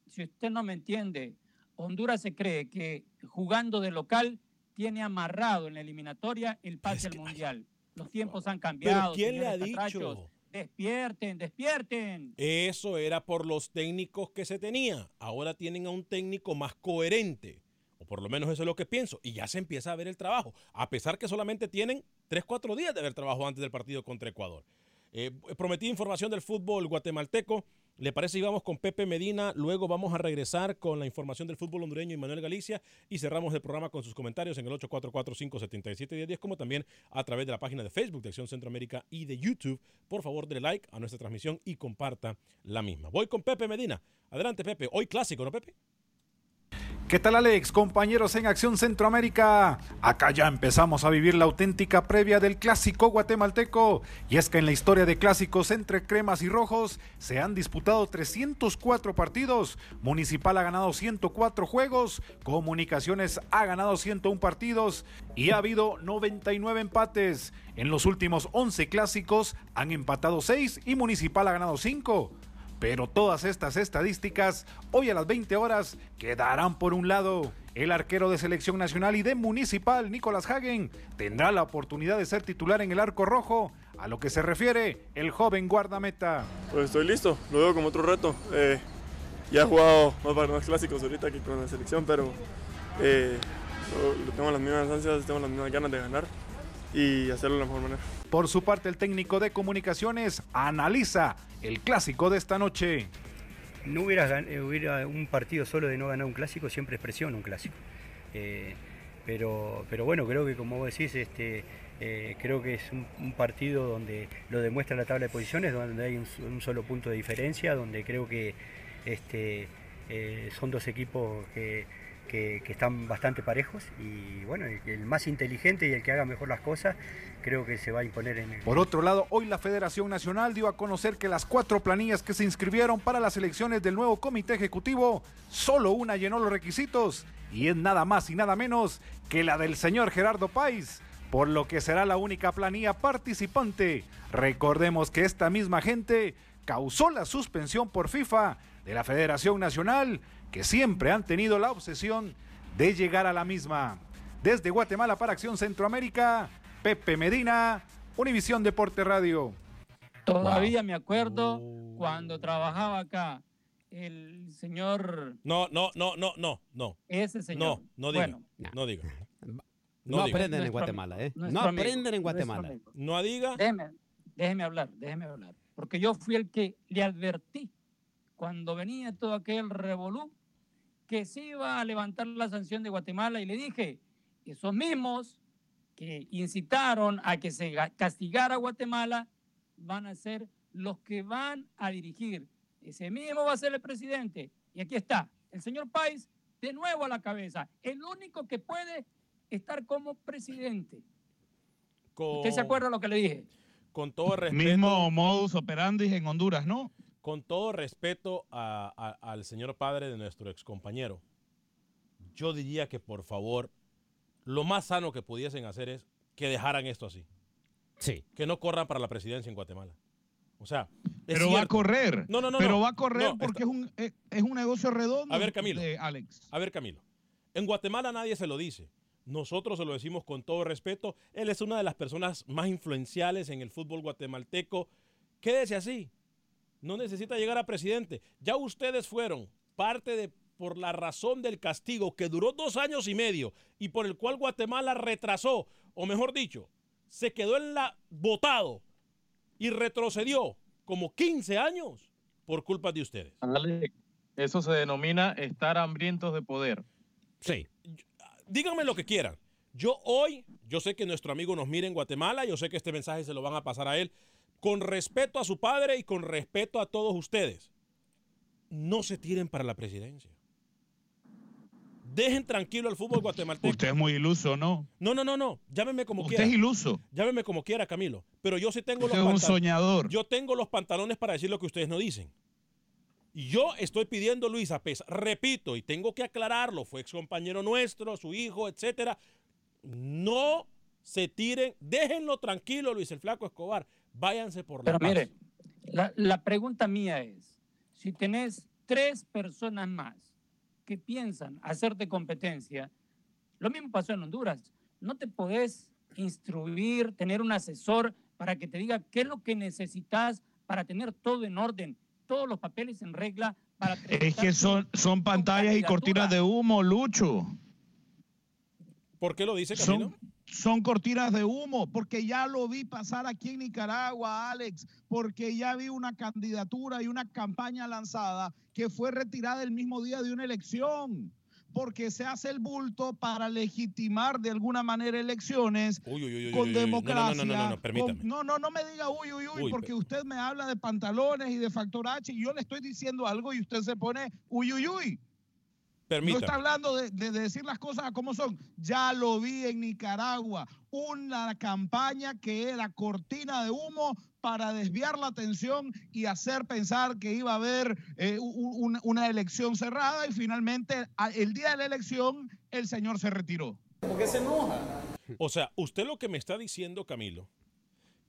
Si usted no me entiende, Honduras se cree que jugando de local tiene amarrado en la eliminatoria el pase al mundial. Los tiempos han cambiado. ¿Pero quién le ha catrachos. Despierten, despierten. Eso era por los técnicos que se tenía. Ahora tienen a un técnico más coherente. O por lo menos eso es lo que pienso. Y ya se empieza a ver el trabajo. A pesar que solamente tienen 3, 4 días de ver trabajo antes del partido contra Ecuador. Eh, prometí información del fútbol guatemalteco. ¿Le parece si vamos con Pepe Medina? Luego vamos a regresar con la información del fútbol hondureño y Manuel Galicia. Y cerramos el programa con sus comentarios en el 844-577-1010, como también a través de la página de Facebook de Acción Centroamérica y de YouTube. Por favor, dele like a nuestra transmisión y comparta la misma. Voy con Pepe Medina. Adelante, Pepe. Hoy clásico, ¿no, Pepe? ¿Qué tal Alex? Compañeros en Acción Centroamérica. Acá ya empezamos a vivir la auténtica previa del clásico guatemalteco. Y es que en la historia de clásicos entre cremas y rojos se han disputado 304 partidos. Municipal ha ganado 104 juegos. Comunicaciones ha ganado 101 partidos. Y ha habido 99 empates. En los últimos 11 clásicos han empatado 6 y Municipal ha ganado 5. Pero todas estas estadísticas, hoy a las 20 horas, quedarán por un lado. El arquero de selección nacional y de municipal, Nicolás Hagen, tendrá la oportunidad de ser titular en el arco rojo, a lo que se refiere el joven guardameta. Pues estoy listo, lo veo como otro reto. Eh, ya he jugado más partidos clásicos ahorita que con la selección, pero eh, tengo las mismas ansias, tengo las mismas ganas de ganar y hacerlo de la mejor manera. Por su parte, el técnico de comunicaciones analiza el clásico de esta noche. No hubiera, eh, hubiera un partido solo de no ganar un clásico, siempre es presión un clásico. Eh, pero, pero bueno, creo que como vos decís, este, eh, creo que es un, un partido donde lo demuestra la tabla de posiciones, donde hay un, un solo punto de diferencia, donde creo que este, eh, son dos equipos que, que- están bastante parejos y bueno, el, el más inteligente y el que haga mejor las cosas, creo que se va a imponer en el... Por otro lado, hoy la Federación Nacional dio a conocer que las cuatro planillas que se inscribieron para las elecciones del nuevo comité ejecutivo, solo una llenó los requisitos y es nada más y nada menos que la del señor Gerardo Páez, por lo que será la única planilla participante. Recordemos que esta misma gente causó la suspensión por FIFA de la Federación Nacional, que siempre han tenido la obsesión de llegar a la misma. Desde Guatemala para Acción Centroamérica, Pepe Medina, Univisión Deporte Radio. Todavía me acuerdo cuando trabajaba acá el señor, No, no, no, no, no, no. ese señor. No, no diga. Bueno. No diga. No, diga. aprenden en Guatemala, ¿eh? No aprenden en Guatemala. No diga. Déjeme, déjeme hablar, déjeme hablar. Porque yo fui el que le advertí cuando venía todo aquel revolú que se iba a levantar la sanción de Guatemala y le dije, esos mismos que incitaron a que se ga- castigara a Guatemala van a ser los que van a dirigir. Ese mismo va a ser el presidente. Y aquí está, el señor Páez de nuevo a la cabeza, el único que puede estar como presidente. ¿Usted se acuerda lo que le dije? Con todo respeto. Mismo modus operandi en Honduras, ¿no? Con todo respeto a- a- al señor padre de nuestro excompañero, yo diría que por favor, lo más sano que pudiesen hacer es que dejaran esto así. Sí. Que no corran para la presidencia en Guatemala. O sea, es Pero va a correr. No, no, no. Pero no. va a correr No, porque es, un, es, es un negocio redondo. A ver, Camilo. de Alex. A ver, Camilo. En Guatemala nadie se lo dice. Nosotros se lo decimos con todo respeto. Él es una de las personas más influenciales en el fútbol guatemalteco. Quédese así. No necesita llegar a presidente. Ya ustedes fueron parte de por la razón del castigo que duró dos años y medio y por el cual Guatemala retrasó, o mejor dicho, se quedó en la votado y retrocedió como 15 años por culpa de ustedes. Eso se denomina estar hambrientos de poder. Sí. díganme lo que quieran. Yo hoy, yo sé que nuestro amigo nos mira en Guatemala, yo sé que este mensaje se lo van a pasar a él, con respeto a su padre y con respeto a todos ustedes. No se tiren para la presidencia. Dejen tranquilo al fútbol guatemalteco. Usted es muy iluso, ¿no? No, no, no, no. Llámeme como Usted quiera. es iluso. Llámeme como quiera, Camilo. Pero yo sí tengo Usted los es un soñador. Yo tengo los pantalones para decir lo que ustedes no dicen. Y yo estoy pidiendo, Luis Apesa, repito, y tengo que aclararlo, fue ex compañero nuestro, su hijo, etcétera. No se tiren, déjenlo tranquilo, Luis el Flaco Escobar. Váyanse por la Pero paz. mire, la, la pregunta mía es, si tenés tres personas más que piensan hacerte competencia, lo mismo pasó en Honduras, no te podés instruir, tener un asesor para que te diga qué es lo que necesitas para tener todo en orden, todos los papeles en regla para Es que son, son pantallas y cortinas de humo, Lucho. ¿Por qué lo dice Camilo? Son, son cortinas de humo, porque ya lo vi pasar aquí en Nicaragua, Alex, porque ya vi una candidatura y una campaña lanzada que fue retirada el mismo día de una elección, porque se hace el bulto para legitimar de alguna manera elecciones Uy, uy, uy, uy, con democracia. No, no, no, no, no, con- no, no, no me diga uy, uy, Uy, porque usted me habla de pantalones y de factor H y yo le estoy diciendo algo y usted se pone uy, uy, uy. No está hablando de, de- de decir las cosas como son. Ya lo vi en Nicaragua. Una campaña que era cortina de humo para desviar la atención y hacer pensar que iba a haber eh, una elección cerrada y finalmente el día de la elección el señor se retiró. ¿Por qué se enoja? O sea, usted lo que me está diciendo, Camilo,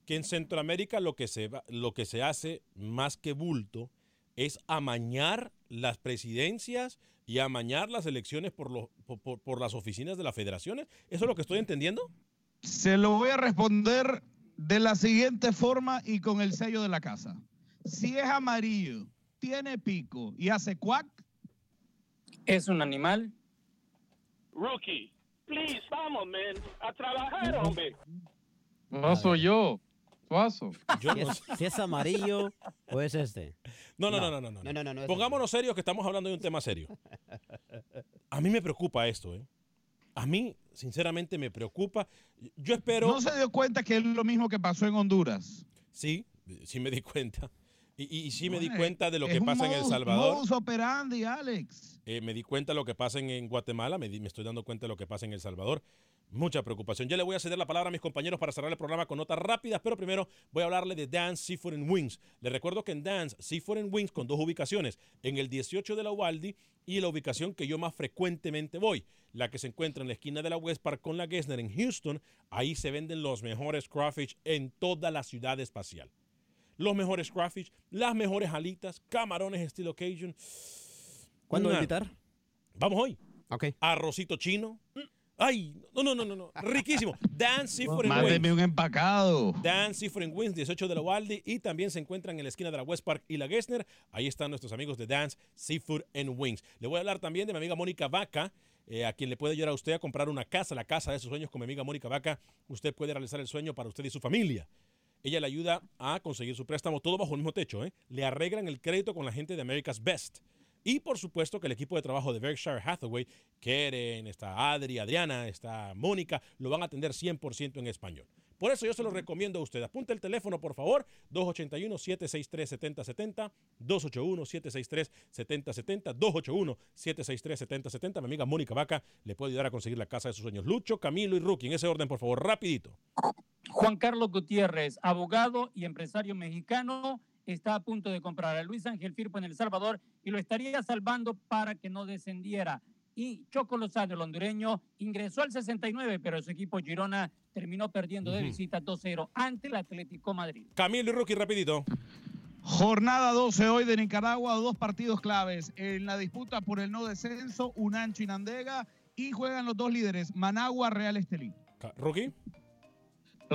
que en Centroamérica lo que se, va- lo que se hace más que bulto es amañar las presidencias y amañar las elecciones por, los- por, por- por las oficinas de las federaciones. ¿Eso es lo que estoy entendiendo? Se lo voy a responder de la siguiente forma y con el sello de la casa. Si es amarillo, tiene pico y hace cuac, ¿Es un animal? Rookie, please, vamos, man, a trabajar, hombre. No soy yo, Suazo. Yo Si es, si es amarillo, o es este. No, no, no, no, no. no, No, no, no, no, Pongámonos serios que estamos hablando de un tema serio. A mí me preocupa esto, ¿eh? A mí, sinceramente, me preocupa. Yo espero... no se dio cuenta que es lo mismo que pasó en Honduras. Sí, sí me di cuenta. Y, y- y sí me di cuenta de lo que pasa en El modus- Salvador. modus operandi, Alex. Eh, me di cuenta de lo que pasa en, en Guatemala, me, di- me estoy dando cuenta de lo que pasa en El Salvador. Mucha preocupación. Ya le voy a ceder la palabra a mis compañeros para cerrar el programa con notas rápidas, pero primero voy a hablarle de Dance Seafood and Wings. Le recuerdo que en Dance Seafood and Wings, con dos ubicaciones, en el 18 de la Ubaldi y la ubicación que yo más frecuentemente voy, la que se encuentra en la esquina de la West Park con la Gessner en Houston, ahí se venden los mejores crawfish en toda la ciudad espacial. Los mejores crawfish, las mejores alitas, camarones estilo Cajun. ¿Cuándo va a Nah. invitar? Vamos hoy. Ok. Arrocito chino. Ay, no, no, no, no, no. Riquísimo. Dan Seafood and Mándeme Wings. un empacado. Dan Seafood and Wings, 18 de la Waldi. Y también se encuentran en la esquina de la West Park y la Gessner. Ahí están nuestros amigos de Dance Seafood and Wings. Le voy a hablar también de mi amiga Mónica Vaca, eh, a quien le puede ayudar a usted a comprar una casa, la casa de sus sueños con mi amiga Mónica Vaca. Usted puede realizar el sueño para usted y su familia. Ella le ayuda a conseguir su préstamo todo bajo el mismo techo. ¿eh? Le arreglan el crédito con la gente de America's Best. Y por supuesto que el equipo de trabajo de Berkshire Hathaway, Keren, está Adri, Adriana, está Mónica, lo van a atender 100% en español. Por eso yo se lo recomiendo a usted. Apunte el teléfono, por favor, 281-763-7070, 281-763-7070, 281-763-7070. Mi amiga Mónica Vaca le puede ayudar a conseguir la casa de sus sueños. Lucho, Camilo y Rookie, en ese orden, por favor, rapidito. Juan Carlos Gutiérrez, abogado y empresario mexicano, está a punto de comprar a Luis Ángel Firpo en El Salvador y lo estaría salvando para que no descendiera. Y Choco Lozano, el hondureño, ingresó al 69, pero su equipo Girona terminó perdiendo de visita 2-0 ante el Atlético Madrid. Camilo y Rookie, rapidito. Jornada 12 hoy de Nicaragua, dos partidos claves. En la disputa por el no descenso, Unancho y Nandega. Y juegan los dos líderes, Managua, Real Estelí. Rookie.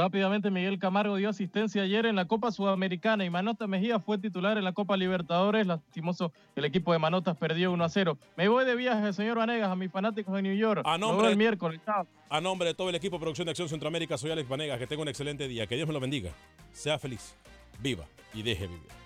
Rápidamente, Miguel Camargo dio asistencia ayer en la Copa Sudamericana y Manota Mejía fue titular en la Copa Libertadores. Lastimoso, el equipo de Manotas perdió 1 a 0. Me voy de viaje, señor Vanegas, a mis fanáticos de New York. A nombre- el miércoles. Chao. A nombre de todo el equipo de producción de Acción Centroamérica, soy Alex Vanegas. Que tenga un excelente día. Que Dios me lo bendiga. Sea feliz, viva y deje vivir.